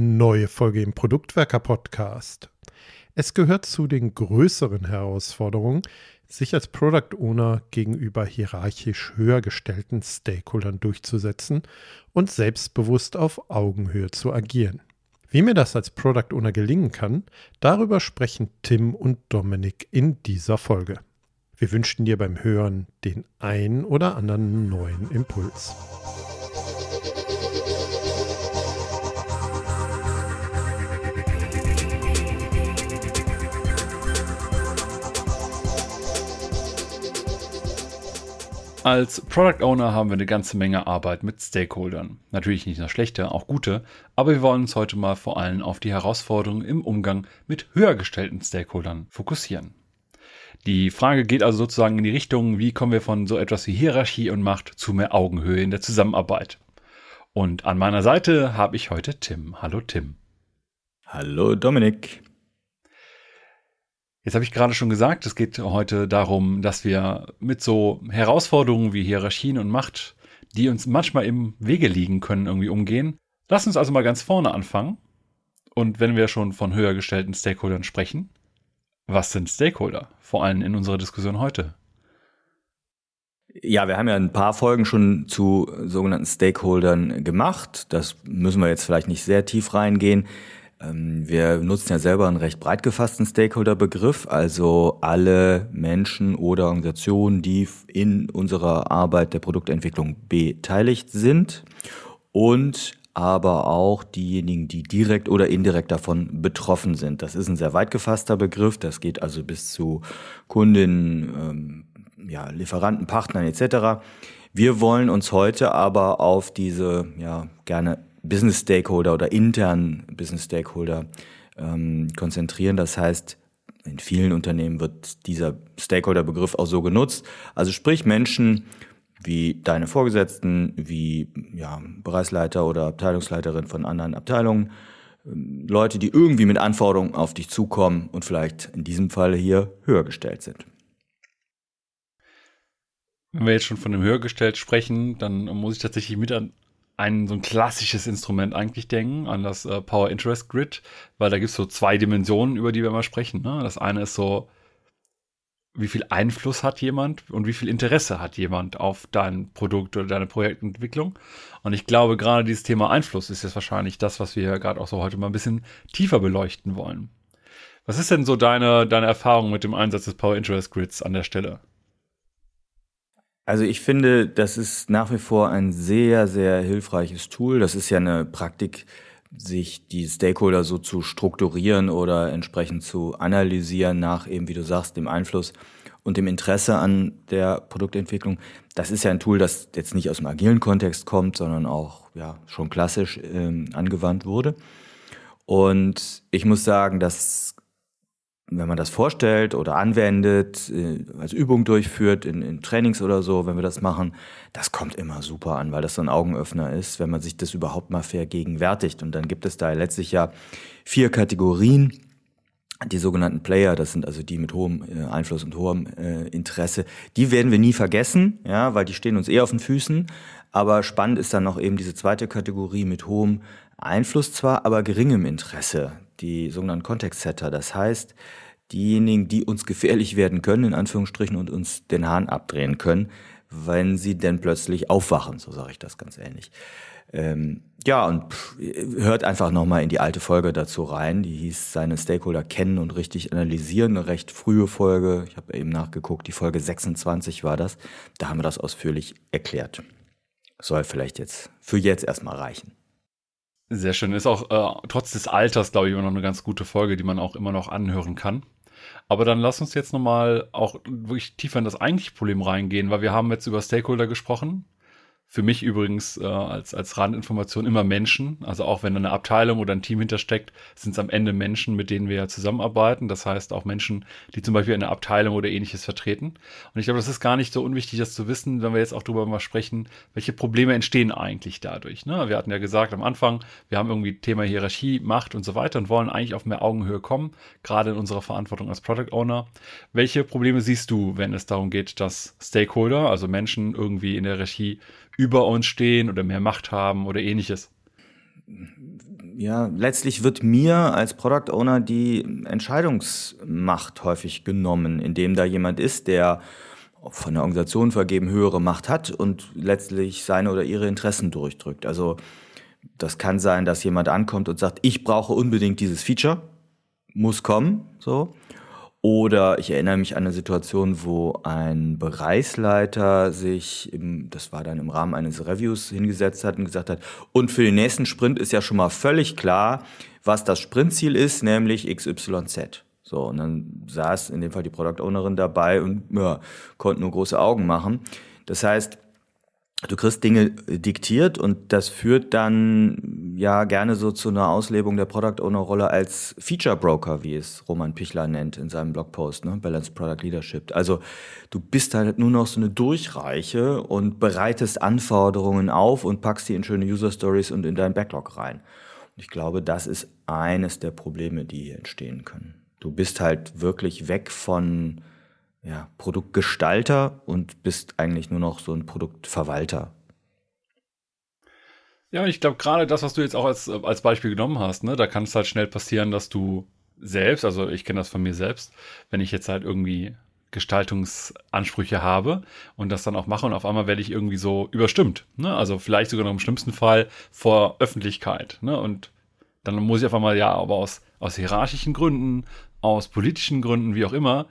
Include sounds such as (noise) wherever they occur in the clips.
Neue Folge im Produktwerker Podcast. Es gehört zu den größeren Herausforderungen, sich als Product Owner gegenüber hierarchisch höher gestellten Stakeholdern durchzusetzen und selbstbewusst auf Augenhöhe zu agieren. Wie mir das als Product Owner gelingen kann, darüber sprechen Tim und Dominik in dieser Folge. Wir wünschen dir beim Hören den ein oder anderen neuen Impuls. Als Product Owner haben wir eine ganze Menge Arbeit mit Stakeholdern. Natürlich nicht nur schlechte, auch gute, aber wir wollen uns heute mal vor allem auf die Herausforderungen im Umgang mit höher gestellten Stakeholdern fokussieren. Die Frage geht also sozusagen in die Richtung, wie kommen wir von so etwas wie Hierarchie und Macht zu mehr Augenhöhe in der Zusammenarbeit. Und an meiner Seite habe ich heute Tim. Hallo Tim. Hallo Dominik. Jetzt habe ich gerade schon gesagt, es geht heute darum, dass wir mit so Herausforderungen wie Hierarchien und Macht, die uns manchmal im Wege liegen können, irgendwie umgehen. Lass uns also mal ganz vorne anfangen. Und wenn wir schon von höher gestellten Stakeholdern sprechen, was sind Stakeholder? Vor allem in unserer Diskussion heute. Ja, wir haben ja ein paar Folgen schon zu sogenannten Stakeholdern gemacht. Das müssen wir jetzt vielleicht nicht sehr tief reingehen. Ähm, wir nutzen ja selber einen recht breit gefassten Stakeholder-Begriff, also alle Menschen oder Organisationen, die in unserer Arbeit der Produktentwicklung beteiligt sind und aber auch diejenigen, die direkt oder indirekt davon betroffen sind. Das ist ein sehr weit gefasster Begriff, das geht also bis zu Kundinnen, ähm, ja, Lieferanten, Partnern etc. Wir wollen uns heute aber auf diese ja, gerne Business Stakeholder oder internen Business Stakeholder ähm, konzentrieren. Das heißt, in vielen Unternehmen wird dieser Stakeholder-Begriff auch so genutzt. Also sprich Menschen wie deine Vorgesetzten, wie ja, Bereichsleiter oder Abteilungsleiterin von anderen Abteilungen, ähm, Leute, die irgendwie mit Anforderungen auf dich zukommen und vielleicht in diesem Fall hier höher gestellt sind. Wenn wir jetzt schon von dem höher gestellt sprechen, dann muss ich tatsächlich mit an ein so ein klassisches Instrument eigentlich denken, an das äh, Power Interest Grid, weil da gibt es so zwei Dimensionen, über die wir mal sprechen. Ne? Das eine ist so, wie viel Einfluss hat jemand und wie viel Interesse hat jemand auf dein Produkt oder deine Projektentwicklung. Und ich glaube, gerade dieses Thema Einfluss ist jetzt wahrscheinlich das, was wir gerade auch so heute mal ein bisschen tiefer beleuchten wollen. Was ist denn so deine, deine Erfahrung mit dem Einsatz des Power Interest Grids an der Stelle? Also ich finde, das ist nach wie vor ein sehr, sehr hilfreiches Tool. Das ist ja eine Praktik, sich die Stakeholder so zu strukturieren oder entsprechend zu analysieren nach eben, wie du sagst, dem Einfluss und dem Interesse an der Produktentwicklung. Das ist ja ein Tool, das jetzt nicht aus dem agilen Kontext kommt, sondern auch ja schon klassisch ähm, angewandt wurde. Und ich muss sagen, das wenn man das vorstellt oder anwendet, äh, als Übung durchführt, in, in, Trainings oder so, wenn wir das machen, das kommt immer super an, weil das so ein Augenöffner ist, wenn man sich das überhaupt mal vergegenwärtigt. Und dann gibt es da letztlich ja vier Kategorien. Die sogenannten Player, das sind also die mit hohem äh, Einfluss und hohem äh, Interesse, die werden wir nie vergessen, ja, weil die stehen uns eh auf den Füßen. Aber spannend ist dann noch eben diese zweite Kategorie mit hohem Einfluss zwar, aber geringem Interesse die sogenannten Context-Setter. Das heißt, diejenigen, die uns gefährlich werden können, in Anführungsstrichen, und uns den Hahn abdrehen können, wenn sie denn plötzlich aufwachen, so sage ich das ganz ähnlich. Ähm, ja, und pff, hört einfach nochmal in die alte Folge dazu rein. Die hieß seine Stakeholder kennen und richtig analysieren. Eine recht frühe Folge. Ich habe eben nachgeguckt, die Folge 26 war das. Da haben wir das ausführlich erklärt. Soll vielleicht jetzt für jetzt erstmal reichen. Sehr schön. Ist auch äh, trotz des Alters, glaube ich, immer noch eine ganz gute Folge, die man auch immer noch anhören kann. Aber dann lass uns jetzt nochmal auch wirklich tiefer in das eigentliche Problem reingehen, weil wir haben jetzt über Stakeholder gesprochen. Für mich übrigens äh, als, als Randinformation immer Menschen. Also auch wenn eine Abteilung oder ein Team hintersteckt, sind es am Ende Menschen, mit denen wir ja zusammenarbeiten. Das heißt auch Menschen, die zum Beispiel eine Abteilung oder ähnliches vertreten. Und ich glaube, das ist gar nicht so unwichtig, das zu wissen, wenn wir jetzt auch darüber mal sprechen, welche Probleme entstehen eigentlich dadurch. Ne? Wir hatten ja gesagt am Anfang, wir haben irgendwie Thema Hierarchie, Macht und so weiter und wollen eigentlich auf mehr Augenhöhe kommen, gerade in unserer Verantwortung als Product Owner. Welche Probleme siehst du, wenn es darum geht, dass Stakeholder, also Menschen irgendwie in der Regie über uns stehen oder mehr Macht haben oder ähnliches? ja, letztlich wird mir als Product Owner die Entscheidungsmacht häufig genommen, indem da jemand ist, der von der Organisation vergeben höhere Macht hat und letztlich seine oder ihre Interessen durchdrückt. Also das kann sein, dass jemand ankommt und sagt, ich brauche unbedingt dieses Feature, muss kommen, so. Oder ich erinnere mich an eine Situation, wo ein Bereichsleiter sich, im, das war dann im Rahmen eines Reviews, hingesetzt hat und gesagt hat, und für den nächsten Sprint ist ja schon mal völlig klar, was das Sprintziel ist, nämlich XYZ. So, und dann saß in dem Fall die Product Ownerin dabei und ja, konnte nur große Augen machen. Das heißt, du kriegst Dinge diktiert und das führt dann ja gerne so zu einer Auslebung der Product Owner Rolle als Feature Broker, wie es Roman Pichler nennt in seinem Blogpost, ne? Balanced Product Leadership. Also du bist halt nur noch so eine Durchreiche und bereitest Anforderungen auf und packst die in schöne User Stories und in dein Backlog rein. Und ich glaube, das ist eines der Probleme, die hier entstehen können. Du bist halt wirklich weg von ja, Produktgestalter und bist eigentlich nur noch so ein Produktverwalter. Ja, ich glaube, gerade das, was du jetzt auch als, als Beispiel genommen hast, ne, da kann es halt schnell passieren, dass du selbst, also ich kenne das von mir selbst, wenn ich jetzt halt irgendwie Gestaltungsansprüche habe und das dann auch mache und auf einmal werde ich irgendwie so überstimmt. Ne? Also vielleicht sogar noch im schlimmsten Fall vor Öffentlichkeit. Ne? Und dann muss ich auf einmal ja, aber aus, aus hierarchischen Gründen, aus politischen Gründen, wie auch immer,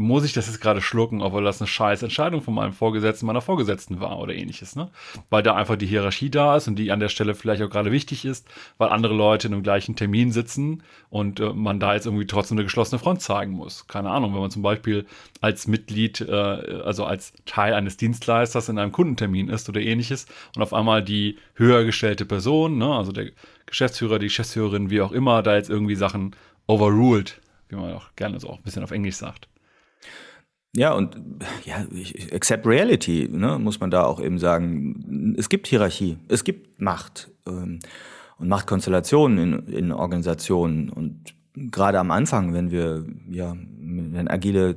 muss ich das jetzt gerade schlucken, obwohl das eine scheiß Entscheidung von meinem Vorgesetzten, meiner Vorgesetzten war oder ähnliches, ne? Weil da einfach die Hierarchie da ist und die an der Stelle vielleicht auch gerade wichtig ist, weil andere Leute in einem gleichen Termin sitzen und äh, man da jetzt irgendwie trotzdem eine geschlossene Front zeigen muss. Keine Ahnung, wenn man zum Beispiel als Mitglied, äh, also als Teil eines Dienstleisters in einem Kundentermin ist oder ähnliches und auf einmal die höher gestellte Person, ne, also der Geschäftsführer, die Geschäftsführerin, wie auch immer, da jetzt irgendwie Sachen overruled, wie man auch gerne so auch ein bisschen auf Englisch sagt. Ja, und ja, accept reality, ne, muss man da auch eben sagen. Es gibt Hierarchie, es gibt Macht ähm, und Machtkonstellationen in, in Organisationen. Und gerade am Anfang, wenn wir, ja, wenn agile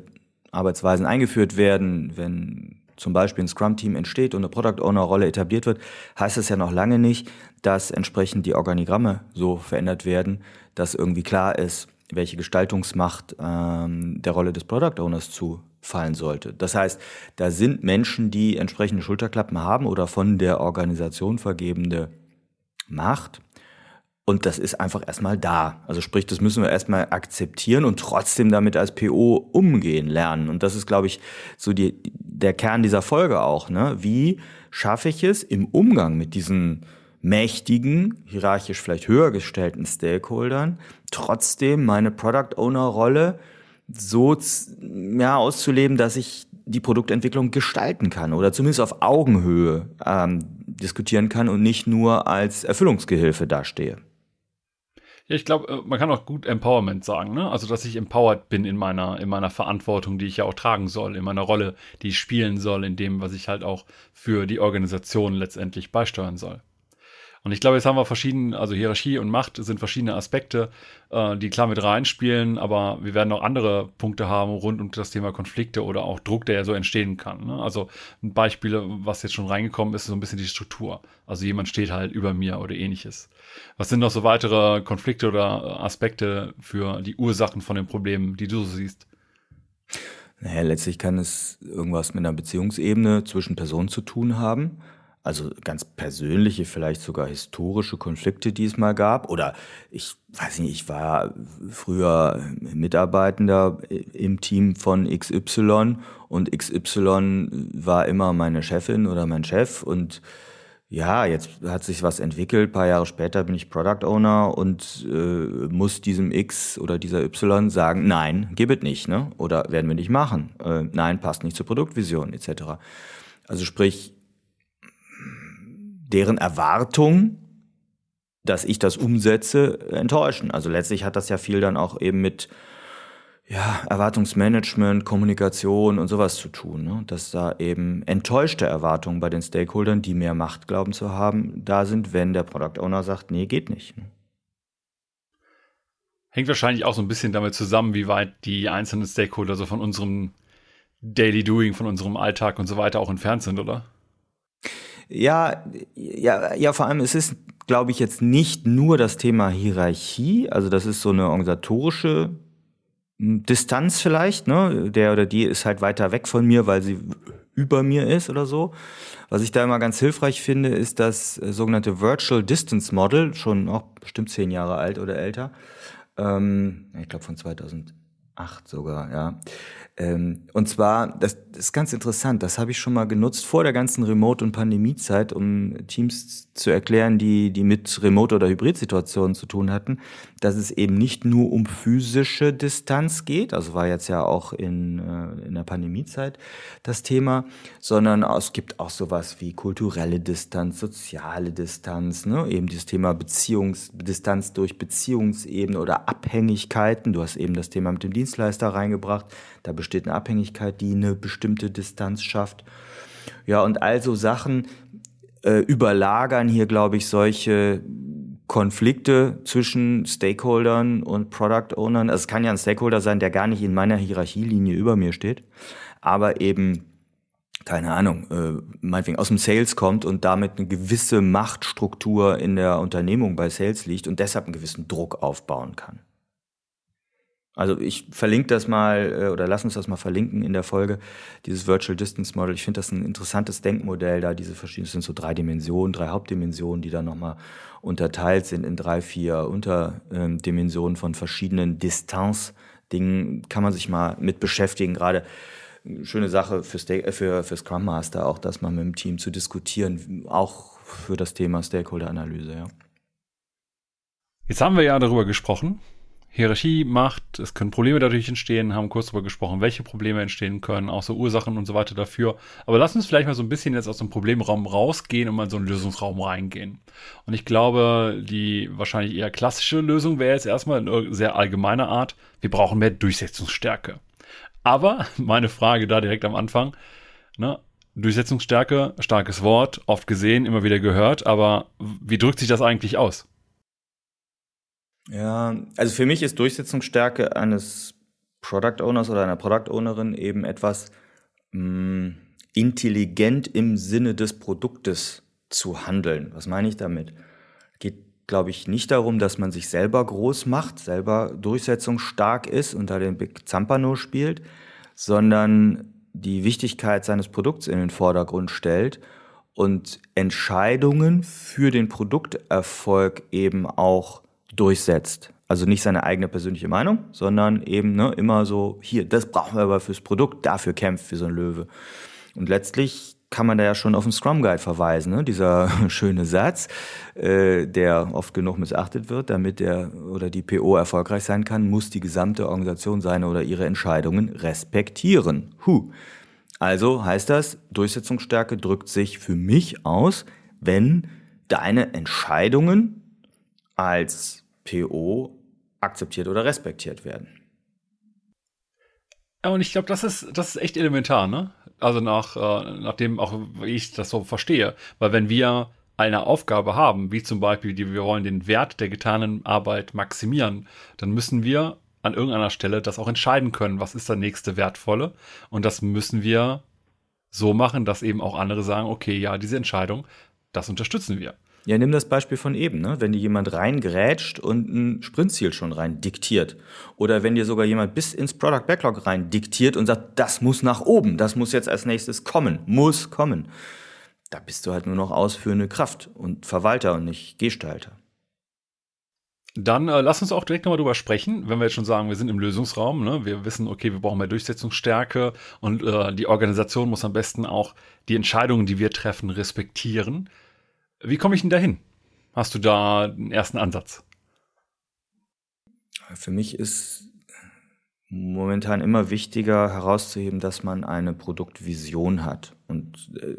Arbeitsweisen eingeführt werden, wenn zum Beispiel ein Scrum-Team entsteht und eine Product Owner-Rolle etabliert wird, heißt es ja noch lange nicht, dass entsprechend die Organigramme so verändert werden, dass irgendwie klar ist, welche Gestaltungsmacht ähm, der Rolle des Product Owners zufallen sollte. Das heißt, da sind Menschen, die entsprechende Schulterklappen haben oder von der Organisation vergebende Macht. Und das ist einfach erstmal da. Also sprich, das müssen wir erstmal akzeptieren und trotzdem damit als PO umgehen lernen. Und das ist, glaube ich, so die, der Kern dieser Folge auch. Ne? Wie schaffe ich es im Umgang mit diesen mächtigen, hierarchisch vielleicht höher gestellten Stakeholdern, trotzdem meine Product Owner Rolle so ja, auszuleben, dass ich die Produktentwicklung gestalten kann oder zumindest auf Augenhöhe ähm, diskutieren kann und nicht nur als Erfüllungsgehilfe dastehe. Ja, ich glaube, äh, man kann auch gut Empowerment sagen, ne? Also, dass ich empowered bin in meiner, in meiner Verantwortung, die ich ja auch tragen soll, in meiner Rolle, die ich spielen soll, in dem, was ich halt auch für die Organisation letztendlich beisteuern soll. Und ich glaube, jetzt haben wir verschiedene, also Hierarchie und Macht sind verschiedene Aspekte, äh, die klar mit reinspielen, aber wir werden noch andere Punkte haben rund um das Thema Konflikte oder auch Druck, der ja so entstehen kann. Ne? Also ein Beispiel, was jetzt schon reingekommen ist, ist so ein bisschen die Struktur. Also jemand steht halt über mir oder ähnliches. Was sind noch so weitere Konflikte oder Aspekte für die Ursachen von den Problemen, die du so siehst? Naja, letztlich kann es irgendwas mit einer Beziehungsebene zwischen Personen zu tun haben. Also ganz persönliche, vielleicht sogar historische Konflikte, die es mal gab. Oder ich weiß nicht, ich war früher Mitarbeitender im Team von XY und XY war immer meine Chefin oder mein Chef und ja, jetzt hat sich was entwickelt. Ein paar Jahre später bin ich Product Owner und äh, muss diesem X oder dieser Y sagen, nein, gib es nicht, ne? Oder werden wir nicht machen. Äh, nein, passt nicht zur Produktvision etc. Also sprich, deren Erwartung, dass ich das umsetze, enttäuschen. Also letztlich hat das ja viel dann auch eben mit ja, Erwartungsmanagement, Kommunikation und sowas zu tun. Ne? Dass da eben enttäuschte Erwartungen bei den Stakeholdern, die mehr Macht glauben zu haben, da sind, wenn der Product Owner sagt, nee, geht nicht. Ne? Hängt wahrscheinlich auch so ein bisschen damit zusammen, wie weit die einzelnen Stakeholder so von unserem Daily Doing, von unserem Alltag und so weiter auch entfernt sind, oder? Ja, ja, ja, vor allem es ist glaube ich, jetzt nicht nur das Thema Hierarchie, also das ist so eine organisatorische hm, Distanz vielleicht, ne? Der oder die ist halt weiter weg von mir, weil sie über mir ist oder so. Was ich da immer ganz hilfreich finde, ist das äh, sogenannte Virtual Distance Model, schon auch bestimmt zehn Jahre alt oder älter. Ähm, ich glaube von 2008 sogar, ja. Ähm, und zwar, das, das, ist ganz interessant, das habe ich schon mal genutzt vor der ganzen Remote- und Pandemiezeit, um Teams zu erklären, die, die mit Remote- oder Hybrid-Situationen zu tun hatten, dass es eben nicht nur um physische Distanz geht, also war jetzt ja auch in, äh, in der Pandemiezeit das Thema, sondern es gibt auch sowas wie kulturelle Distanz, soziale Distanz, ne? eben dieses Thema Beziehungsdistanz durch Beziehungsebene oder Abhängigkeiten. Du hast eben das Thema mit dem Dienstleister reingebracht da besteht eine Abhängigkeit, die eine bestimmte Distanz schafft. Ja, und also Sachen äh, überlagern hier, glaube ich, solche Konflikte zwischen Stakeholdern und Product Ownern. Also es kann ja ein Stakeholder sein, der gar nicht in meiner Hierarchielinie über mir steht, aber eben keine Ahnung, äh, meinetwegen aus dem Sales kommt und damit eine gewisse Machtstruktur in der Unternehmung bei Sales liegt und deshalb einen gewissen Druck aufbauen kann. Also ich verlinke das mal äh, oder lass uns das mal verlinken in der Folge, dieses Virtual Distance Model. Ich finde das ein interessantes Denkmodell, da diese verschiedenen, sind so drei Dimensionen, drei Hauptdimensionen, die dann nochmal unterteilt sind in drei, vier Unterdimensionen von verschiedenen Distanz-Dingen. Kann man sich mal mit beschäftigen, gerade schöne Sache für, für, für Scrum Master, auch das mal mit dem Team zu diskutieren, auch für das Thema Stakeholder-Analyse, ja. Jetzt haben wir ja darüber gesprochen, Hierarchie macht, es können Probleme dadurch entstehen, haben kurz darüber gesprochen, welche Probleme entstehen können, auch so Ursachen und so weiter dafür. Aber lass uns vielleicht mal so ein bisschen jetzt aus dem Problemraum rausgehen und mal in so einen Lösungsraum reingehen. Und ich glaube, die wahrscheinlich eher klassische Lösung wäre jetzt erstmal in sehr allgemeiner Art, wir brauchen mehr Durchsetzungsstärke. Aber (laughs) meine Frage da direkt am Anfang, ne, Durchsetzungsstärke, starkes Wort, oft gesehen, immer wieder gehört, aber wie drückt sich das eigentlich aus? Ja, also für mich ist Durchsetzungsstärke eines Product Owners oder einer Product Ownerin eben etwas mh, mm, intelligent im Sinne des Produktes zu handeln. Was meine ich damit? Geht, glaube ich, nicht darum, dass man sich selber groß macht, selber durchsetzungsstark ist und da den Big Zampano spielt, sondern die Wichtigkeit seines Produkts in den Vordergrund stellt und Entscheidungen für den Produkterfolg eben auch durchsetzt. Also nicht seine eigene persönliche Meinung, sondern eben ne, immer so, hier, das brauchen wir aber fürs Produkt, dafür kämpft wie so ein Löwe. Und letztlich kann man da ja schon auf den Scrum Guide verweisen, ne? dieser (laughs) schöne Satz, äh, der oft genug missachtet wird, damit der oder die PO erfolgreich sein kann, muss die gesamte Organisation seine oder ihre Entscheidungen respektieren. Huh. Also heißt das, Durchsetzungsstärke drückt sich für mich aus, wenn deine Entscheidungen als PO akzeptiert oder respektiert werden. Ja, und ich glaube, das ist, das ist echt elementar, ne? Also nach, äh, nachdem auch ich das so verstehe. Weil wenn wir eine Aufgabe haben, wie zum Beispiel, die, wir wollen den Wert der getanen Arbeit maximieren, dann müssen wir an irgendeiner Stelle das auch entscheiden können, was ist der nächste wertvolle. Und das müssen wir so machen, dass eben auch andere sagen, okay, ja, diese Entscheidung, das unterstützen wir. Ja, nimm das Beispiel von eben, ne? wenn dir jemand reingrätscht und ein Sprintziel schon rein diktiert. Oder wenn dir sogar jemand bis ins Product Backlog rein diktiert und sagt, das muss nach oben, das muss jetzt als nächstes kommen, muss kommen. Da bist du halt nur noch ausführende Kraft und Verwalter und nicht Gestalter. Dann äh, lass uns auch direkt nochmal drüber sprechen, wenn wir jetzt schon sagen, wir sind im Lösungsraum. Ne? Wir wissen, okay, wir brauchen mehr Durchsetzungsstärke und äh, die Organisation muss am besten auch die Entscheidungen, die wir treffen, respektieren. Wie komme ich denn dahin? Hast du da einen ersten Ansatz? Für mich ist momentan immer wichtiger herauszuheben, dass man eine Produktvision hat. Und äh,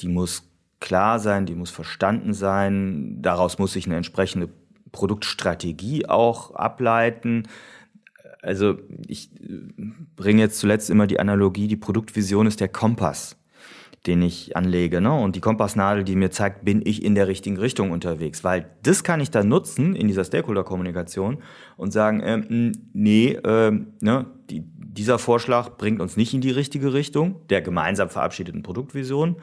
die muss klar sein, die muss verstanden sein. Daraus muss sich eine entsprechende Produktstrategie auch ableiten. Also ich äh, bringe jetzt zuletzt immer die Analogie, die Produktvision ist der Kompass den ich anlege. Ne? Und die Kompassnadel, die mir zeigt, bin ich in der richtigen Richtung unterwegs. Weil das kann ich dann nutzen in dieser Stakeholder-Kommunikation und sagen, ähm, nee, ähm, ne, die, dieser Vorschlag bringt uns nicht in die richtige Richtung, der gemeinsam verabschiedeten Produktvision.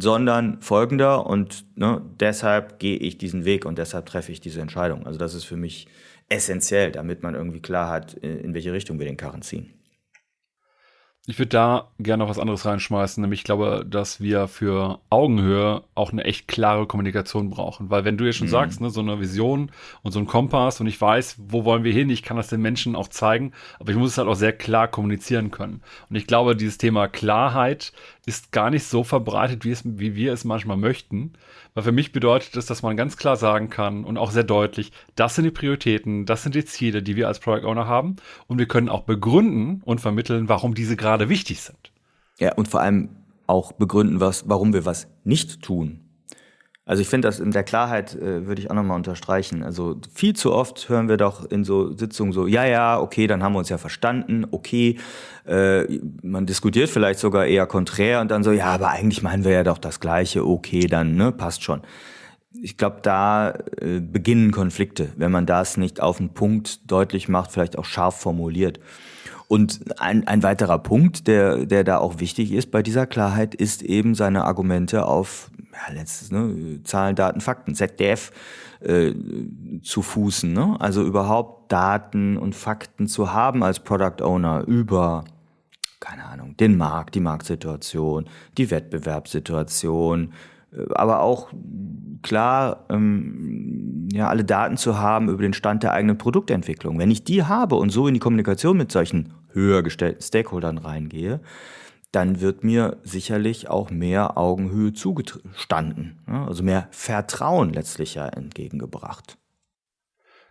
sondern folgender und ne, deshalb gehe ich diesen Weg und deshalb treffe ich diese Entscheidung. Also das ist für mich essentiell, damit man irgendwie klar hat, in welche Richtung wir den Karren ziehen. Ich würde da gerne noch was anderes reinschmeißen, nämlich ich glaube, dass wir für Augenhöhe auch eine echt klare Kommunikation brauchen. Weil wenn du ja schon mhm. sagst, ne, so eine Vision und so ein Kompass und ich weiß, wo wollen wir hin, ich kann das den Menschen auch zeigen, aber ich muss es halt auch sehr klar kommunizieren können. Und ich glaube, dieses Thema Klarheit ist gar nicht so verbreitet, wie, es, wie wir es manchmal möchten. Weil für mich bedeutet es, dass man ganz klar sagen kann und auch sehr deutlich, das sind die Prioritäten, das sind die Ziele, die wir als Product Owner haben. Und wir können auch begründen und vermitteln, warum diese gerade wichtig sind. Ja, und vor allem auch begründen, was, warum wir was nicht tun. Also ich finde das in der Klarheit äh, würde ich auch nochmal unterstreichen. Also viel zu oft hören wir doch in so Sitzungen so, ja, ja, okay, dann haben wir uns ja verstanden, okay. Äh, man diskutiert vielleicht sogar eher konträr und dann so, ja, aber eigentlich meinen wir ja doch das Gleiche, okay, dann, ne, passt schon. Ich glaube, da äh, beginnen Konflikte, wenn man das nicht auf den Punkt deutlich macht, vielleicht auch scharf formuliert. Und ein, ein weiterer Punkt, der, der da auch wichtig ist bei dieser Klarheit, ist eben seine Argumente auf ja, letztes, ne, Zahlen, Daten, Fakten, ZDF äh, zu fußen. Ne? Also überhaupt Daten und Fakten zu haben als Product Owner über, keine Ahnung, den Markt, die Marktsituation, die Wettbewerbssituation, äh, aber auch klar, ähm, ja, alle Daten zu haben über den Stand der eigenen Produktentwicklung. Wenn ich die habe und so in die Kommunikation mit solchen höher gestellten Stakeholdern reingehe, dann wird mir sicherlich auch mehr Augenhöhe zugestanden, also mehr Vertrauen letztlich ja entgegengebracht.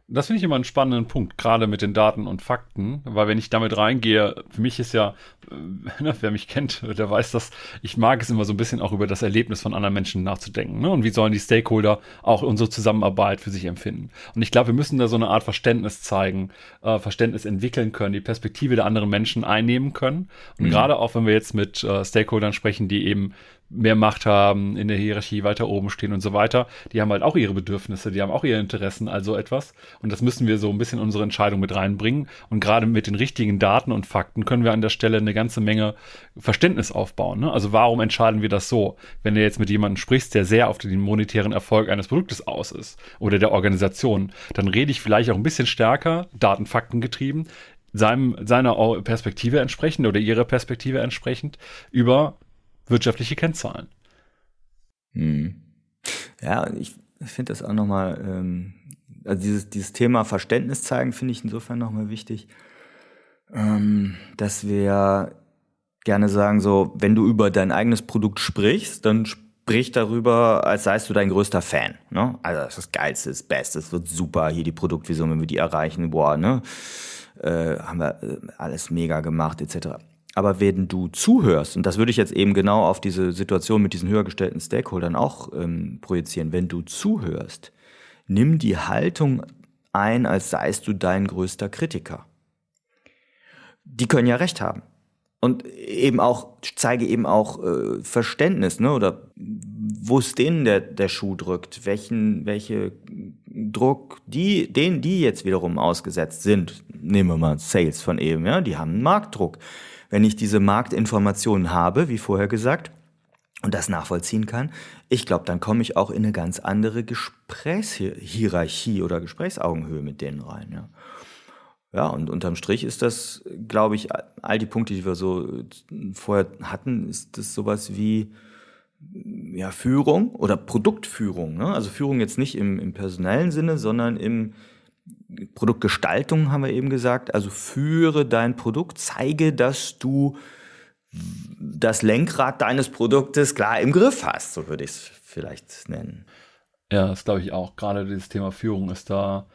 Das finde ich immer einen spannenden Punkt, gerade mit den Daten und Fakten, weil wenn ich damit reingehe, für mich ist ja, äh, (laughs) ne, wer mich kennt, der weiß das, ich mag es immer so ein bisschen auch über das Erlebnis von anderen Menschen nachzudenken. Ne? Und wie sollen die Stakeholder auch unsere Zusammenarbeit für sich empfinden? Und ich glaube, wir müssen da so eine Art Verständnis zeigen, äh, Verständnis entwickeln können, die Perspektive der anderen Menschen einnehmen können. Und mhm. gerade auch, wenn wir jetzt mit äh, Stakeholdern sprechen, die eben mehr Macht haben, in der Hierarchie weiter oben stehen und so weiter. Die haben halt auch ihre Bedürfnisse, die haben auch ihre Interessen, also etwas. Und das müssen wir so ein bisschen in unsere Entscheidung mit reinbringen. Und gerade mit den richtigen Daten und Fakten können wir an der Stelle eine ganze Menge Verständnis aufbauen. Ne? Also warum entscheiden wir das so? Wenn du jetzt mit jemandem sprichst, der sehr auf den monetären Erfolg eines Produktes aus ist oder der Organisation, dann rede ich vielleicht auch ein bisschen stärker, Daten, Fakten getrieben, seinem, seiner Perspektive entsprechend oder ihrer Perspektive entsprechend über wirtschaftliche Kennzahlen. Hm. Ja, ich finde das auch nochmal, ähm, also dieses, dieses Thema Verständnis zeigen, finde ich insofern nochmal wichtig, ähm, dass wir gerne sagen, so, wenn du über dein eigenes Produkt sprichst, dann sprich darüber, als seist du dein größter Fan. Ne? Also das ist das Geilste, das Beste, es wird super, hier die Produktvision, wenn wir die erreichen, boah, ne? Äh, haben wir äh, alles mega gemacht, etc. Aber wenn du zuhörst, und das würde ich jetzt eben genau auf diese Situation mit diesen höher gestellten Stakeholdern auch ähm, projizieren, wenn du zuhörst, nimm die Haltung ein, als seist du dein größter Kritiker. Die können ja recht haben. Und eben auch, zeige eben auch äh, Verständnis, ne? Oder wo es denen der, der Schuh drückt, welchen, welche Druck die, denen die jetzt wiederum ausgesetzt sind. Nehmen wir mal Sales von eben, ja, die haben einen Marktdruck wenn ich diese Marktinformationen habe, wie vorher gesagt, und das nachvollziehen kann, ich glaube, dann komme ich auch in eine ganz andere Gesprächshierarchie oder Gesprächsaugenhöhe mit denen rein. Ja. Ja, und unterm Strich ist das, glaube ich, all die Punkte, die wir so vorher hatten, ist das sowas wie ja, Führung oder Produktführung. Ne? Also Führung jetzt nicht im, im personellen Sinne, sondern im, Produktgestaltung haben wir eben gesagt. Also führe dein Produkt, zeige, dass du das Lenkrad deines Produktes klar im Griff hast, so würde ich es vielleicht nennen. Ja, das glaube ich auch. Gerade dieses Thema Führung ist da.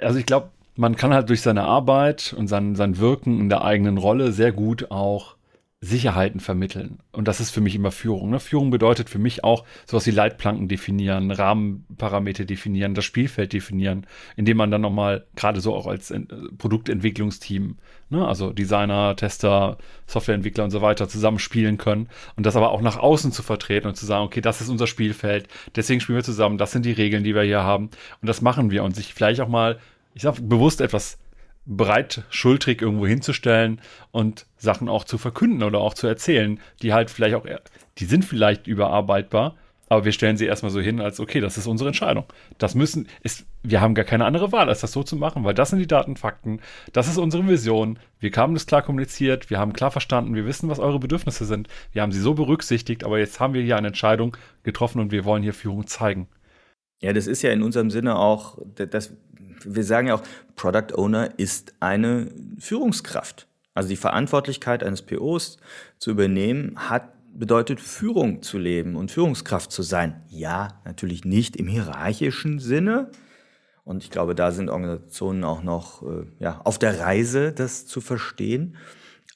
Also ich glaube, man kann halt durch seine Arbeit und sein, sein Wirken in der eigenen Rolle sehr gut auch Sicherheiten vermitteln. Und das ist für mich immer Führung. Ne? Führung bedeutet für mich auch sowas wie Leitplanken definieren, Rahmenparameter definieren, das Spielfeld definieren, indem man dann nochmal, gerade so auch als äh, Produktentwicklungsteam, ne? also Designer, Tester, Softwareentwickler und so weiter zusammenspielen können und das aber auch nach außen zu vertreten und zu sagen, okay, das ist unser Spielfeld, deswegen spielen wir zusammen, das sind die Regeln, die wir hier haben und das machen wir und sich vielleicht auch mal, ich sag bewusst etwas bereit, schultrig irgendwo hinzustellen und Sachen auch zu verkünden oder auch zu erzählen, die halt vielleicht auch, die sind vielleicht überarbeitbar, aber wir stellen sie erstmal so hin, als okay, das ist unsere Entscheidung. Das müssen, ist, wir haben gar keine andere Wahl, als das so zu machen, weil das sind die Datenfakten, das ist unsere Vision. Wir haben das klar kommuniziert, wir haben klar verstanden, wir wissen, was eure Bedürfnisse sind. Wir haben sie so berücksichtigt, aber jetzt haben wir hier eine Entscheidung getroffen und wir wollen hier Führung zeigen. Ja, das ist ja in unserem Sinne auch, das, wir sagen ja auch, Product Owner ist eine Führungskraft. Also die Verantwortlichkeit eines POs zu übernehmen, hat bedeutet Führung zu leben und Führungskraft zu sein. Ja, natürlich nicht im hierarchischen Sinne. Und ich glaube, da sind Organisationen auch noch äh, ja, auf der Reise, das zu verstehen.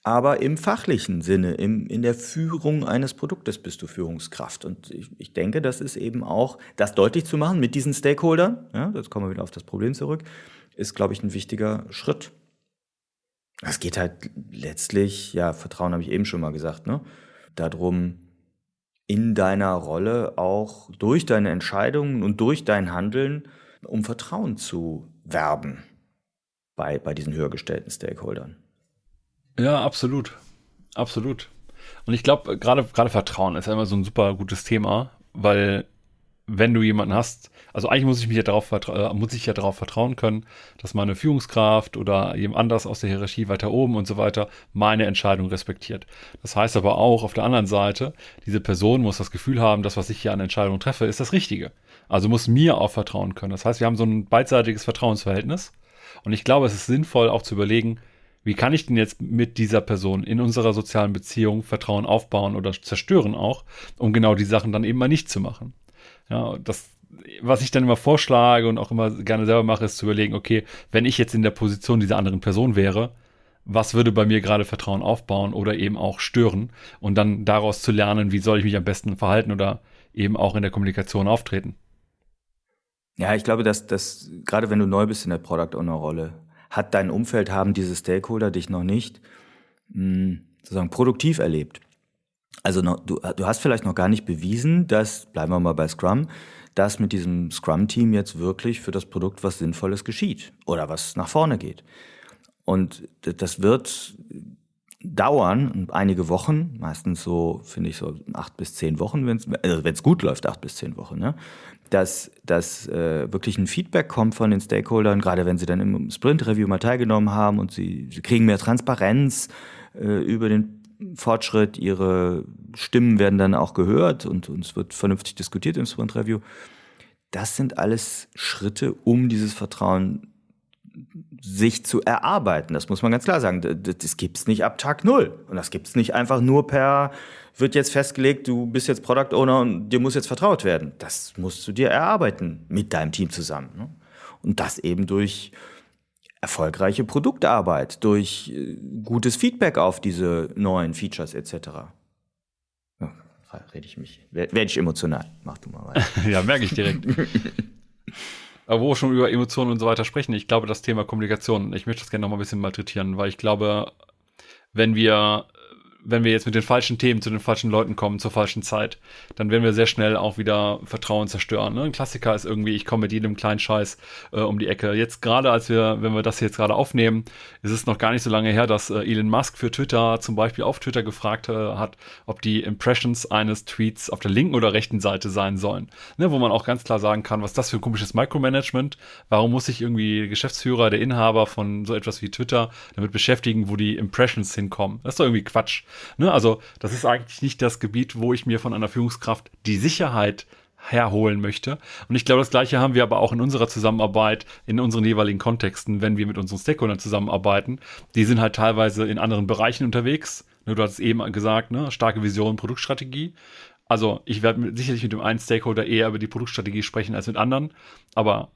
Aber im fachlichen Sinne, im, in der Führung eines Produktes bist du Führungskraft. Und ich, ich denke, das ist eben auch, das deutlich zu machen mit diesen Stakeholdern, ja, jetzt kommen wir wieder auf das Problem zurück, ist, glaube ich, ein wichtiger Schritt. Es geht halt letztlich, ja, Vertrauen habe ich eben schon mal gesagt, ne? darum, in deiner Rolle auch durch deine Entscheidungen und durch dein Handeln um Vertrauen zu werben bei, bei diesen höher gestellten Stakeholdern. Ja, absolut. Absolut. Und ich glaube, gerade gerade Vertrauen ist ja immer so ein super gutes Thema, weil wenn du jemanden hast, also eigentlich muss ich mich ja darauf äh, muss ich ja darauf vertrauen können, dass meine Führungskraft oder jemand anders aus der Hierarchie weiter oben und so weiter meine Entscheidung respektiert. Das heißt aber auch auf der anderen Seite, diese Person muss das Gefühl haben, dass was ich hier an Entscheidungen treffe, ist das Richtige. Also muss mir auch vertrauen können. Das heißt, wir haben so ein beidseitiges Vertrauensverhältnis und ich glaube, es ist sinnvoll auch zu überlegen, wie kann ich denn jetzt mit dieser Person in unserer sozialen Beziehung Vertrauen aufbauen oder zerstören auch, um genau die Sachen dann eben mal nicht zu machen. Ja, das, was ich dann immer vorschlage und auch immer gerne selber mache, ist zu überlegen, okay, wenn ich jetzt in der Position dieser anderen Person wäre, was würde bei mir gerade Vertrauen aufbauen oder eben auch stören und dann daraus zu lernen, wie soll ich mich am besten verhalten oder eben auch in der Kommunikation auftreten. Ja, ich glaube, dass, dass gerade wenn du neu bist in der Product Owner Rolle, hat dein Umfeld, haben diese Stakeholder dich noch nicht mh, hm, sozusagen produktiv erlebt. Also noch, du, du hast vielleicht noch gar nicht bewiesen, dass, bleiben wir mal bei Scrum, dass mit diesem Scrum-Team jetzt wirklich für das Produkt was Sinnvolles geschieht oder was nach vorne geht. Und das wird dauern, einige Wochen, meistens so, finde ich, so acht bis zehn Wochen, wenn es also gut läuft, acht bis zehn Wochen, ne? Dass, dass äh, wirklich ein Feedback kommt von den Stakeholdern, gerade wenn sie dann im Sprint-Review mal teilgenommen haben und sie, sie kriegen mehr Transparenz äh, über den Fortschritt, ihre Stimmen werden dann auch gehört und, und es wird vernünftig diskutiert im Sprint Review. Das sind alles Schritte, um dieses Vertrauen sich zu erarbeiten. Das muss man ganz klar sagen. Das, das gibt's nicht ab Tag Null. Und das gibt's nicht einfach nur per, wird jetzt festgelegt, du bist jetzt Product Owner und dir muss jetzt vertraut werden. Das musst du dir erarbeiten mit deinem Team zusammen. Ne? Und das eben durch erfolgreiche Produktarbeit, durch äh, gutes Feedback auf diese neuen Features etc. Ja, rede ich mich, werde ich emotional. Mach du mal weiter. (laughs) ja, merke ich direkt. (laughs) Aber wo wir schon über Emotionen und so weiter sprechen, ich glaube, das Thema Kommunikation, ich möchte das gerne noch mal ein bisschen malträtieren, weil ich glaube, wenn wir wenn wir jetzt mit den falschen Themen zu den falschen Leuten kommen, zur falschen Zeit, dann werden wir sehr schnell auch wieder Vertrauen zerstören. Ne? Ein Klassiker ist irgendwie, ich komme mit jedem kleinen Scheiß äh, um die Ecke. Jetzt gerade, als wir, wenn wir das jetzt gerade aufnehmen, ist es noch gar nicht so lange her, dass äh, Elon Musk für Twitter zum Beispiel auf Twitter gefragt äh, hat, ob die Impressions eines Tweets auf der linken oder rechten Seite sein sollen. Ne? Wo man auch ganz klar sagen kann, was das für ein komisches Micromanagement? Warum muss sich irgendwie Geschäftsführer, der Inhaber von so etwas wie Twitter damit beschäftigen, wo die Impressions hinkommen? Das ist doch irgendwie Quatsch. Ne? Also, das ist eigentlich nicht das Gebiet, wo ich mir von einer Führungskraft die Sicherheit herholen möchte. Und ich glaube, das Gleiche haben wir aber auch in unserer Zusammenarbeit, in unseren jeweiligen Kontexten, wenn wir mit unseren Stakeholdern zusammenarbeiten. Die sind halt teilweise in anderen Bereichen unterwegs. Ne, du hast es eben gesagt, ne? starke Vision, Produktstrategie. Also ich werde sicherlich mit dem einen Stakeholder eher über die Produktstrategie sprechen als mit anderen. Aber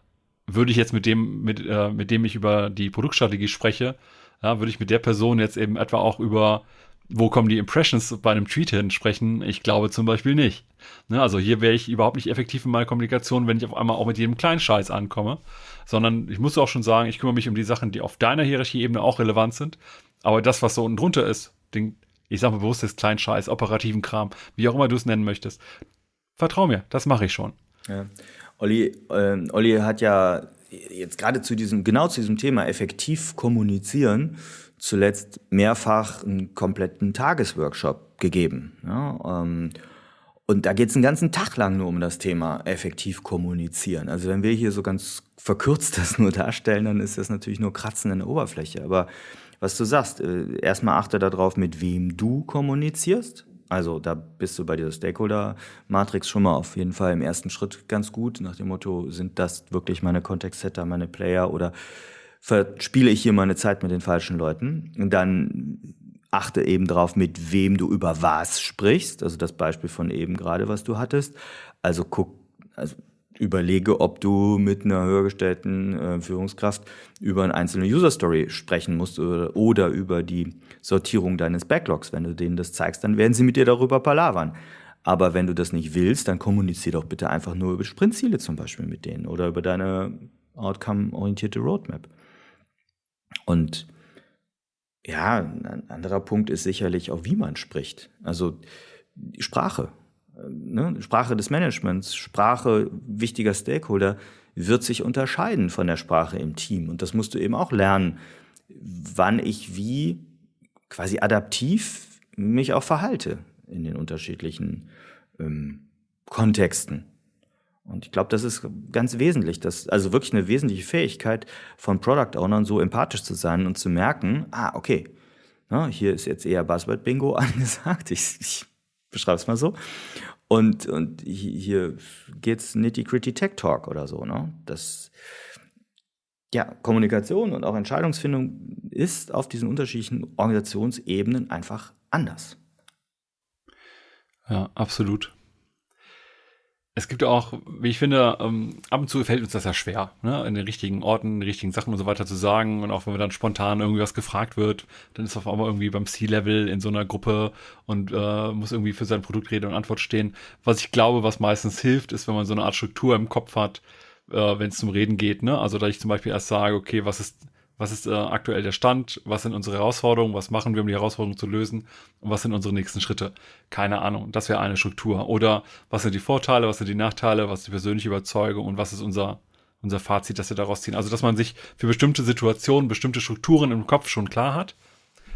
würde ich jetzt mit dem, mit, äh, mit dem ich über die Produktstrategie spreche, ja, würde ich mit der Person jetzt eben etwa auch über wo kommen die Impressions bei einem Tweet hin sprechen? Ich glaube zum Beispiel nicht. Ne, also hier wäre ich überhaupt nicht effektiv in meiner Kommunikation, wenn ich auf einmal auch mit jedem kleinen Scheiß ankomme, sondern ich muss auch schon sagen, ich kümmere mich um die Sachen, die auf deiner Hierarchieebene auch relevant sind. Aber das, was so unten drunter ist, den, ich sag mal bewusst, ist kleinen Scheiß, operativen Kram, wie auch immer du es nennen möchtest, vertrau mir, das mache ich schon. Ja. Olli, äh, Olli hat ja jetzt gerade zu diesem, genau zu diesem Thema effektiv kommunizieren, zuletzt mehrfach einen kompletten Tagesworkshop gegeben. Ja, ähm, und da geht es einen ganzen Tag lang nur um das Thema effektiv kommunizieren. Also wenn wir hier so ganz verkürzt das nur darstellen, dann ist das natürlich nur Kratzen in der Oberfläche. Aber was du sagst, äh, erstmal achte darauf, mit wem du kommunizierst. Also da bist du bei dieser Stakeholder-Matrix schon mal auf jeden Fall im ersten Schritt ganz gut, nach dem Motto, sind das wirklich meine Context-Setter, meine Player oder verspiele ich hier meine Zeit mit den falschen Leuten? Und dann achte eben darauf, mit wem du über was sprichst. Also das Beispiel von eben gerade, was du hattest. Also guck, also überlege, ob du mit einer höhergestellten äh, Führungskraft über eine einzelne User Story sprechen musst oder, oder, über die Sortierung deines Backlogs. Wenn du denen das zeigst, dann werden sie mit dir darüber palavern. Aber wenn du das nicht willst, dann kommunizier doch bitte einfach nur über Sprintziele zum Beispiel mit denen oder über deine outcome-orientierte Roadmap. Und ja, ein anderer Punkt ist sicherlich auch, wie man spricht. Also Sprache. Ne? Sprache des Managements, Sprache wichtiger Stakeholder wird sich unterscheiden von der Sprache im Team. Und das musst du eben auch lernen, wann ich wie quasi adaptiv mich auch verhalte in den unterschiedlichen ähm, Kontexten. Und ich glaube, das ist ganz wesentlich, das, also wirklich eine wesentliche Fähigkeit von Product Ownern, so empathisch zu sein und zu merken, ah, okay, na, hier ist jetzt eher Buzzword-Bingo (laughs) angesagt, ich, ich beschreibe es mal so. Und, und hier geht's nitty-gritty Tech-Talk oder so. Ne? Das, ja, Kommunikation und auch Entscheidungsfindung ist auf diesen unterschiedlichen Organisationsebenen einfach anders. Ja, absolut es gibt ja auch, wie ich finde, ähm, ab und zu fällt uns das ja schwer, ne? in den richtigen Orten, die richtigen Sachen und so weiter zu sagen. Und auch wenn wir dann spontan irgendwie was gefragt wird, dann ist auf einmal irgendwie beim C-Level in so einer Gruppe und äh, muss irgendwie für sein Produkt Rede und Antwort stehen. Was ich glaube, was meistens hilft, ist, wenn man so eine Art Struktur im Kopf hat, äh, wenn es zum Reden geht. Ne? Also, da ich zum Beispiel erst sage, okay, was ist was ist äh, aktuell der Stand, was sind unsere Herausforderungen, was machen wir, um die Herausforderungen zu lösen und was sind unsere nächsten Schritte. Keine Ahnung, das wäre eine Struktur. Oder was sind die Vorteile, was sind die Nachteile, was ist die persönliche Überzeugung und was ist unser, unser Fazit, das wir daraus ziehen. Also, dass man sich für bestimmte Situationen, bestimmte Strukturen im Kopf schon klar hat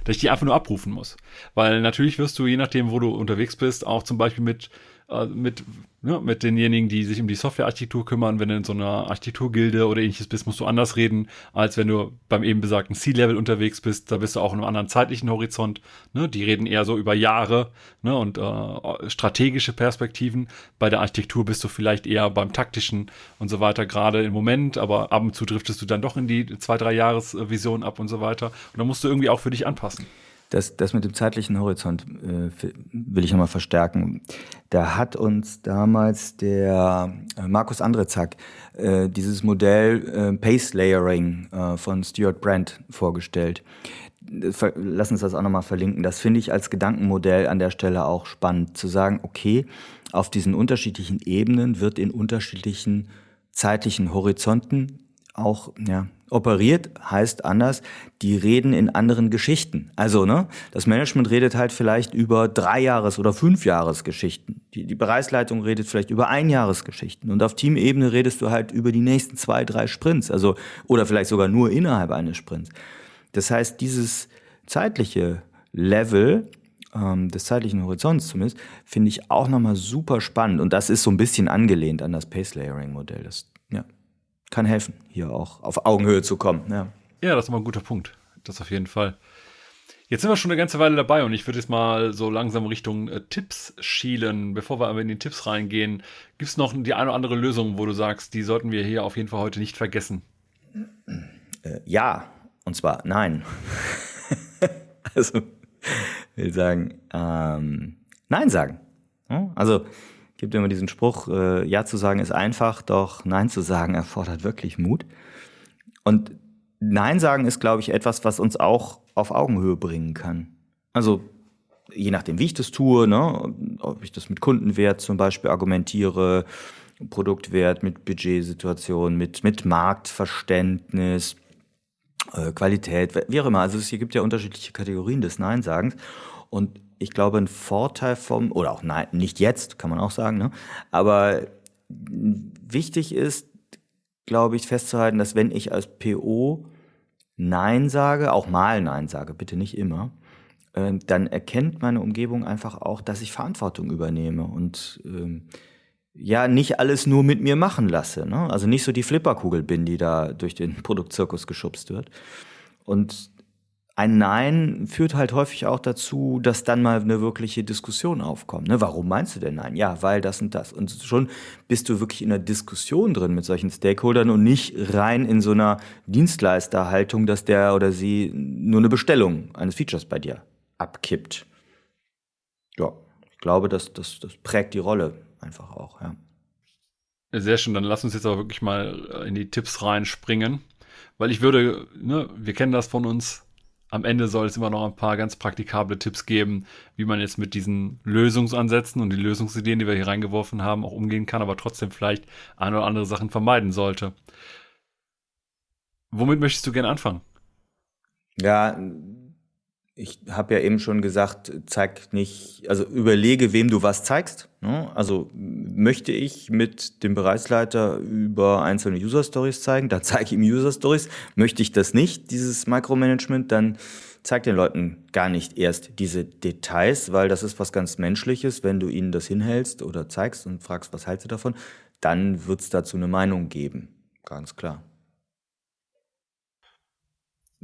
dass ich die einfach nur abrufen muss. Weil natürlich wirst du, je nachdem, wo du unterwegs bist, auch zum Beispiel mit äh, mit, ja, mit denjenigen, die sich um die Softwarearchitektur kümmern. Wenn du in so einer Architekturgilde oder ähnliches bist, musst du anders reden, als wenn du beim eben besagten C-Level unterwegs bist. Da bist du auch in einem anderen zeitlichen Horizont. Ne? Die reden eher so über Jahre ne? und äh, strategische Perspektiven. Bei der Architektur bist du vielleicht eher beim taktischen und so weiter, gerade im Moment, aber ab und zu driftest du dann doch in die zwei, drei Jahresvision ab und so weiter. Und da musst du irgendwie auch für dich anpassen. Das, das mit dem zeitlichen Horizont äh, will ich nochmal verstärken. Da hat uns damals der äh, Markus Andrezak äh, dieses Modell äh, Pace Layering äh, von Stuart Brand vorgestellt. Lass uns das auch nochmal verlinken. Das finde ich als Gedankenmodell an der Stelle auch spannend, zu sagen, okay, auf diesen unterschiedlichen Ebenen wird in unterschiedlichen zeitlichen Horizonten auch ja, operiert, heißt anders, die reden in anderen Geschichten. Also, ne, das Management redet halt vielleicht über drei Jahres- oder fünf Jahresgeschichten. Die, die Bereichsleitung redet vielleicht über ein Jahresgeschichten. Und auf Teamebene redest du halt über die nächsten zwei, drei Sprints. Also, oder vielleicht sogar nur innerhalb eines Sprints. Das heißt, dieses zeitliche Level, ähm, des zeitlichen Horizonts zumindest, finde ich auch nochmal super spannend. Und das ist so ein bisschen angelehnt an das Pace Layering Modell. Das, kann helfen, hier auch auf Augenhöhe zu kommen. Ja, ja das ist mal ein guter Punkt. Das auf jeden Fall. Jetzt sind wir schon eine ganze Weile dabei und ich würde jetzt mal so langsam Richtung äh, Tipps schielen. Bevor wir aber in die Tipps reingehen, gibt es noch die eine oder andere Lösung, wo du sagst, die sollten wir hier auf jeden Fall heute nicht vergessen? Äh, ja, und zwar nein. (laughs) also, ich will sagen, ähm, nein sagen. Also, gibt immer diesen Spruch, äh, Ja zu sagen ist einfach, doch Nein zu sagen erfordert wirklich Mut. Und Nein sagen ist, glaube ich, etwas, was uns auch auf Augenhöhe bringen kann. Also je nachdem, wie ich das tue, ne, ob ich das mit Kundenwert zum Beispiel argumentiere, Produktwert, mit Budgetsituation, mit, mit Marktverständnis, äh, Qualität, wie auch immer. Also es gibt ja unterschiedliche Kategorien des Nein-Sagens. Und ich glaube, ein Vorteil vom, oder auch nein, nicht jetzt, kann man auch sagen, ne? aber wichtig ist, glaube ich, festzuhalten, dass wenn ich als PO Nein sage, auch mal Nein sage, bitte nicht immer, äh, dann erkennt meine Umgebung einfach auch, dass ich Verantwortung übernehme und ähm, ja nicht alles nur mit mir machen lasse. Ne? Also nicht so die Flipperkugel bin, die da durch den (laughs) Produktzirkus geschubst wird. Und ein Nein führt halt häufig auch dazu, dass dann mal eine wirkliche Diskussion aufkommt. Ne? Warum meinst du denn Nein? Ja, weil das und das. Und schon bist du wirklich in einer Diskussion drin mit solchen Stakeholdern und nicht rein in so einer Dienstleisterhaltung, dass der oder sie nur eine Bestellung eines Features bei dir abkippt. Ja, ich glaube, das, das, das prägt die Rolle einfach auch, ja. Sehr schön, dann lass uns jetzt aber wirklich mal in die Tipps reinspringen. Weil ich würde, ne, wir kennen das von uns, am Ende soll es immer noch ein paar ganz praktikable Tipps geben, wie man jetzt mit diesen Lösungsansätzen und die Lösungsideen, die wir hier reingeworfen haben, auch umgehen kann, aber trotzdem vielleicht ein oder andere Sachen vermeiden sollte. Womit möchtest du gerne anfangen? Ja, ich habe ja eben schon gesagt, zeig nicht, also überlege, wem du was zeigst. Ne? Also möchte ich mit dem Bereichsleiter über einzelne User Stories zeigen, dann zeige ich ihm User Stories. Möchte ich das nicht, dieses Micromanagement, dann zeig den Leuten gar nicht erst diese Details, weil das ist was ganz Menschliches. Wenn du ihnen das hinhältst oder zeigst und fragst, was hältst du davon, dann wird es dazu eine Meinung geben. Ganz klar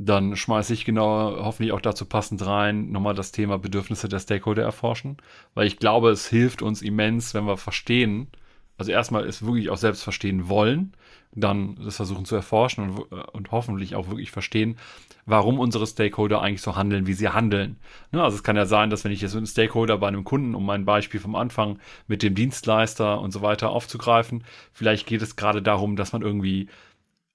dann schmeiße ich genau, hoffentlich auch dazu passend rein, nochmal das Thema Bedürfnisse der Stakeholder erforschen, weil ich glaube, es hilft uns immens, wenn wir verstehen, also erstmal es wirklich auch selbst verstehen wollen, dann das versuchen zu erforschen und, und hoffentlich auch wirklich verstehen, warum unsere Stakeholder eigentlich so handeln, wie sie handeln. Ne, also es kann ja sein, dass wenn ich jetzt einen Stakeholder bei einem Kunden, um mein Beispiel vom Anfang mit dem Dienstleister und so weiter aufzugreifen, vielleicht geht es gerade darum, dass man irgendwie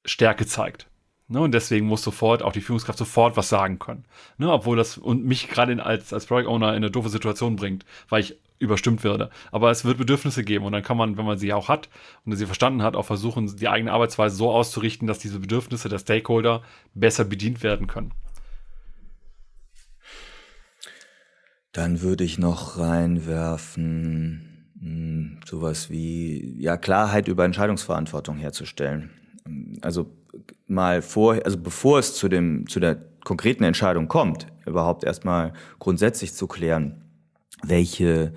Stärke zeigt. Ne, und deswegen muss sofort auch die Führungskraft sofort was sagen können. Ne, obwohl das und mich gerade als, als Product Owner in eine doofe Situation bringt, weil ich überstimmt werde. Aber es wird Bedürfnisse geben und dann kann man, wenn man sie auch hat und sie verstanden hat, auch versuchen, die eigene Arbeitsweise so auszurichten, dass diese Bedürfnisse der Stakeholder besser bedient werden können. Dann würde ich noch reinwerfen, mh, hm, sowas wie ja Klarheit über Entscheidungsverantwortung herzustellen. Also mal vor, also bevor es zu dem, zu der konkreten Entscheidung kommt, überhaupt erstmal grundsätzlich zu klären, welche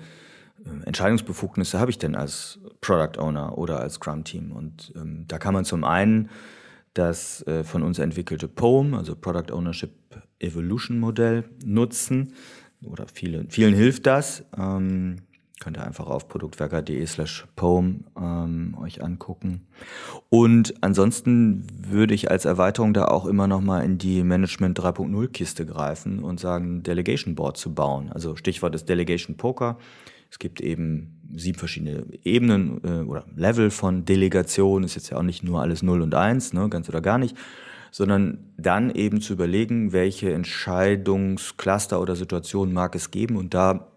äh, Entscheidungsbefugnisse habe ich denn als Product Owner oder als Scrum Team? Und ähm, da kann man zum einen das äh, von uns entwickelte POEM, also Product Ownership Evolution Modell, nutzen. Oder vielen, vielen hilft das. Ähm, Könnt ihr einfach auf produktwerker.de slash poem ähm, euch angucken. Und ansonsten würde ich als Erweiterung da auch immer noch mal in die Management 3.0 Kiste greifen und sagen, Delegation Board zu bauen. Also Stichwort ist Delegation Poker. Es gibt eben sieben verschiedene Ebenen äh, oder Level von Delegation. Ist jetzt ja auch nicht nur alles 0 und 1, ne, ganz oder gar nicht, sondern dann eben zu überlegen, welche Entscheidungscluster oder Situationen mag es geben und da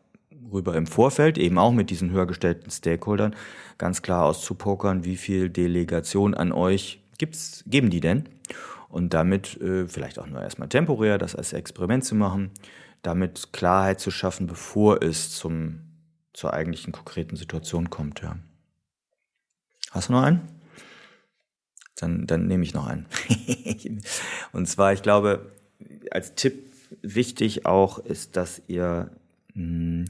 rüber im Vorfeld, eben auch mit diesen höher gestellten Stakeholdern, ganz klar auszupokern, wie viel Delegation an euch gibt's, geben die denn? Und damit äh, vielleicht auch nur erstmal temporär das als Experiment zu machen, damit Klarheit zu schaffen, bevor es zum, zur eigentlichen konkreten Situation kommt. Ja. Hast du noch einen? Dann, dann nehme ich noch einen. (laughs) Und zwar, ich glaube, als Tipp wichtig auch ist, dass ihr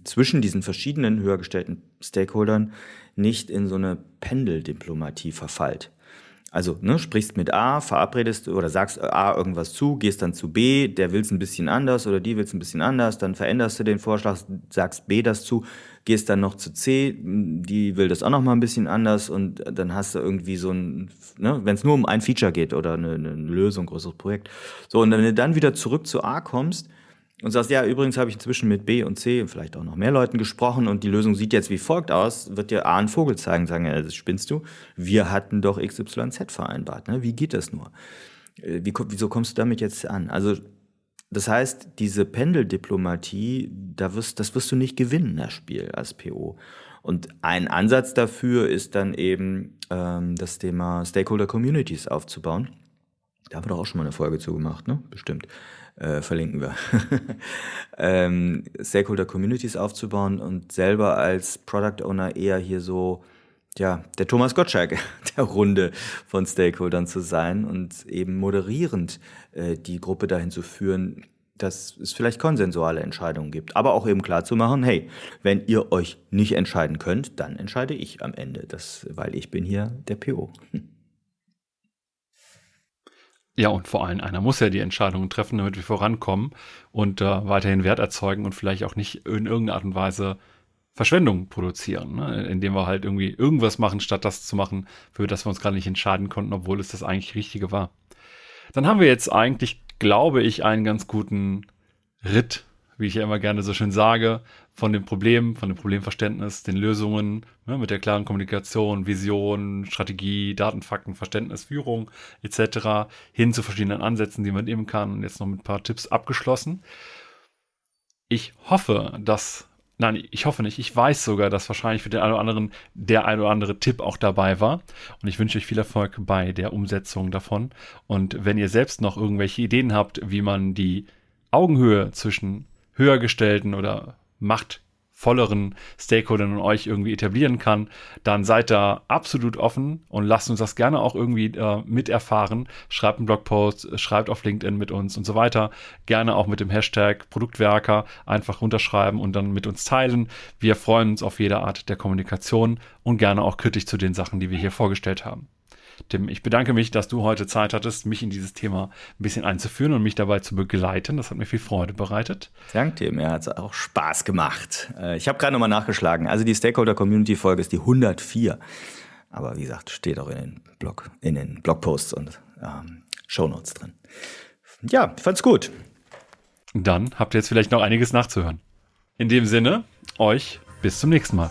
zwischen diesen verschiedenen höher gestellten Stakeholdern nicht in so eine Pendeldiplomatie verfallt. Also, ne, sprichst mit A, verabredest oder sagst A irgendwas zu, gehst dann zu B, der will es ein bisschen anders oder die will es ein bisschen anders, dann veränderst du den Vorschlag, sagst B das zu, gehst dann noch zu C, die will das auch noch mal ein bisschen anders und dann hast du irgendwie so ein, ne, wenn es nur um ein Feature geht oder eine, eine Lösung, größeres Projekt. So, und wenn du dann wieder zurück zu A kommst, und sagst, ja, übrigens habe ich inzwischen mit B und C und vielleicht auch noch mehr Leuten gesprochen und die Lösung sieht jetzt wie folgt aus, wird dir A einen Vogel zeigen, sagen, ja, das spinnst du. Wir hatten doch XYZ vereinbart. Ne? Wie geht das nur? Äh, wie, wieso kommst du damit jetzt an? Also, das heißt, diese Pendeldiplomatie, da wirst, das wirst du nicht gewinnen, das Spiel als PO. Und ein Ansatz dafür ist dann eben ähm, das Thema Stakeholder Communities aufzubauen. Da haben wir doch auch schon mal eine Folge zu gemacht, ne? Bestimmt äh, verlinken wir. (laughs) ähm, Stakeholder Communities aufzubauen und selber als Product Owner eher hier so ja, der Thomas Gottschalk (laughs) der Runde von Stakeholdern zu sein und eben moderierend äh, die Gruppe dahin zu führen, dass es vielleicht konsensuale Entscheidungen gibt. Aber auch eben klar zu machen, hey, wenn ihr euch nicht entscheiden könnt, dann entscheide ich am Ende, das, weil ich bin hier der PO. (laughs) Ja, und vor allem einer muss ja die Entscheidungen treffen, damit wir vorankommen und äh, weiterhin Wert erzeugen und vielleicht auch nicht in irgendeiner Art und Weise Verschwendung produzieren, ne? indem wir halt irgendwie irgendwas machen, statt das zu machen, für das wir uns gerade nicht entscheiden konnten, obwohl es das eigentlich Richtige war. Dann haben wir jetzt eigentlich, glaube ich, einen ganz guten Ritt, wie ich ja immer gerne so schön sage, von dem Problem, von dem Problemverständnis, den Lösungen, ne, mit der klaren Kommunikation, Vision, Strategie, Datenfakten, Verständnis, Führung etc. hin zu verschiedenen Ansätzen, die man nehmen kann und jetzt noch mit ein paar Tipps abgeschlossen. Ich hoffe, dass Nein, ich hoffe nicht. Ich weiß sogar, dass wahrscheinlich für den einen oder anderen der ein oder andere Tipp auch dabei war. Und ich wünsche euch viel Erfolg bei der Umsetzung davon. Und wenn ihr selbst noch irgendwelche Ideen habt, wie man die Augenhöhe zwischen höhergestellten oder Macht volleren Stakeholdern und euch irgendwie etablieren kann, dann seid da absolut offen und lasst uns das gerne auch irgendwie äh, miterfahren. Schreibt einen Blogpost, schreibt auf LinkedIn mit uns und so weiter. Gerne auch mit dem Hashtag Produktwerker einfach runterschreiben und dann mit uns teilen. Wir freuen uns auf jede Art der Kommunikation und gerne auch kritisch zu den Sachen, die wir hier vorgestellt haben. Tim, ich bedanke mich, dass du heute Zeit hattest, mich in dieses Thema ein bisschen einzuführen und mich dabei zu begleiten. Das hat mir viel Freude bereitet. Danke dir, mir hat es auch Spaß gemacht. Äh, ich habe gerade nochmal nachgeschlagen. Also die Stakeholder-Community-Folge ist die 104. Aber wie gesagt, steht auch in den, Blog, in den Blogposts und ähm, Shownotes drin. Ja, ich fand's gut. Dann habt ihr jetzt vielleicht noch einiges nachzuhören. In dem Sinne, euch bis zum nächsten Mal.